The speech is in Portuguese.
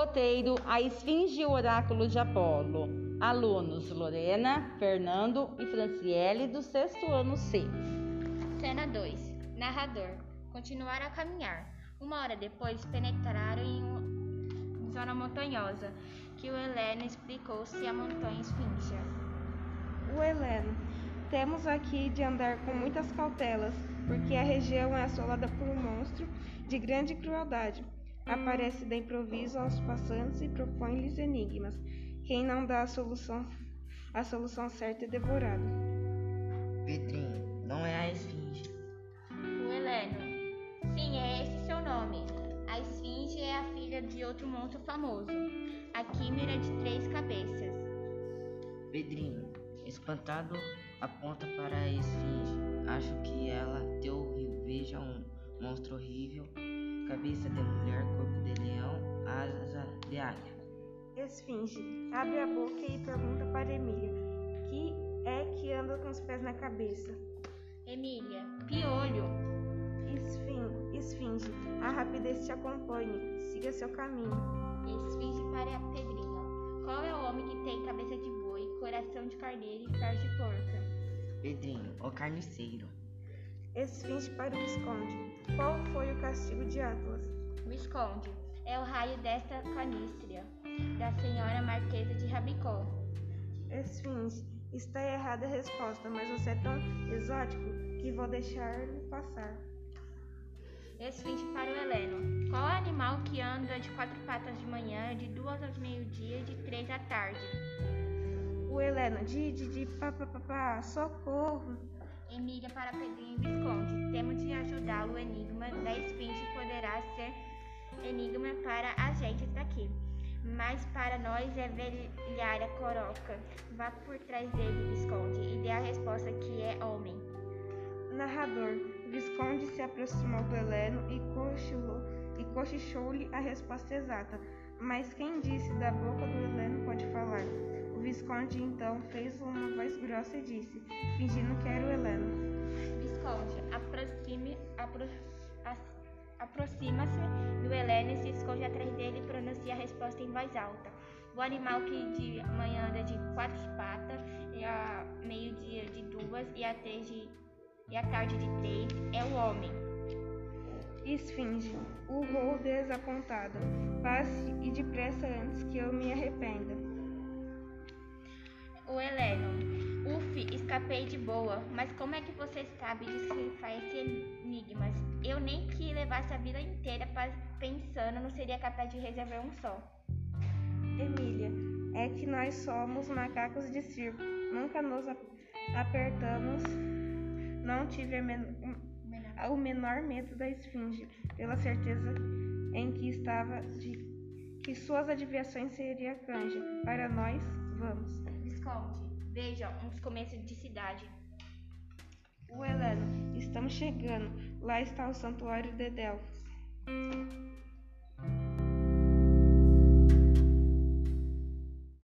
Roteiro: A Esfinge e o Oráculo de Apolo. Alunos: Lorena, Fernando e Franciele, do sexto ano C. Cena 2: Narrador: Continuaram a caminhar. Uma hora depois, penetraram em uma zona montanhosa, que o Heleno explicou-se a montanha esfinge. O Heleno: Temos aqui de andar com muitas cautelas, porque a região é assolada por um monstro de grande crueldade. Aparece de improviso aos passantes e propõe-lhes enigmas. Quem não dá a solução, a solução certa é devorado. Pedrinho, não é a esfinge. O Heleno: Sim, é esse seu nome. A esfinge é a filha de outro monstro famoso, a quimera de três cabeças. Pedrinho, espantado, aponta para a esfinge. Acho que ela te ouviu. Veja um monstro horrível, cabeça de mulher, corpo de leão, asa de águia. Esfinge abre a boca e pergunta para Emília: Que é que anda com os pés na cabeça? Emília: Piolho. Esfin- Esfinge, a rapidez te acompanhe, siga seu caminho. Esfinge para Pedrinho: Qual é o homem que tem cabeça de boi, coração de carneiro e perna de porca? Pedrinho, o carniceiro. Esfinge para o Visconde. Qual foi o castigo de Atlas? Visconde: É o raio desta canistria, da senhora Marquesa de Rabicó. Esfinge, está errada a resposta, mas você é tão exótico que vou deixar-lhe passar. Esfinge para o Heleno: Qual é o animal que anda de quatro patas de manhã, de duas ao meio-dia e de três à tarde? O Heleno, di, di, di, pá, pá, pá, pá, socorro. Emília para Pedrinho Visconde. Temos de ajudá-lo. Enigma da esfinge poderá ser enigma para a gente daqui. Mas para nós é velhar a coroca. Vá por trás dele, Visconde, e dê a resposta que é homem. Narrador. Visconde se aproximou do Heleno e cochilou- e cochichou-lhe a resposta exata. Mas quem disse da boca do Visconde então fez uma voz grossa e disse, fingindo que era o Heleno. Visconde, aproxime, apro, as- aproxima-se do Heleno e se esconde atrás dele e pronuncia a resposta em voz alta. O animal que de manhã anda de quatro patas, e a meio-dia de duas e a, tarde, e tarde de três é o homem. Esfinge. Urrou desapontado. Passe e depressa antes que eu me arrependa. O Heleno, uf, escapei de boa, mas como é que você sabe decifrar esse enigma? Eu nem que levasse a vida inteira pensando, não seria capaz de resolver um só. Emília, é que nós somos macacos de circo. Nunca nos ap- apertamos. Não tive a men- o menor medo da esfinge, pela certeza em que estava de que suas adivinhações seriam canja. Para nós, vamos. Visconde, veja uns começos de cidade. O Heleno, estamos chegando. Lá está o santuário de Delfos.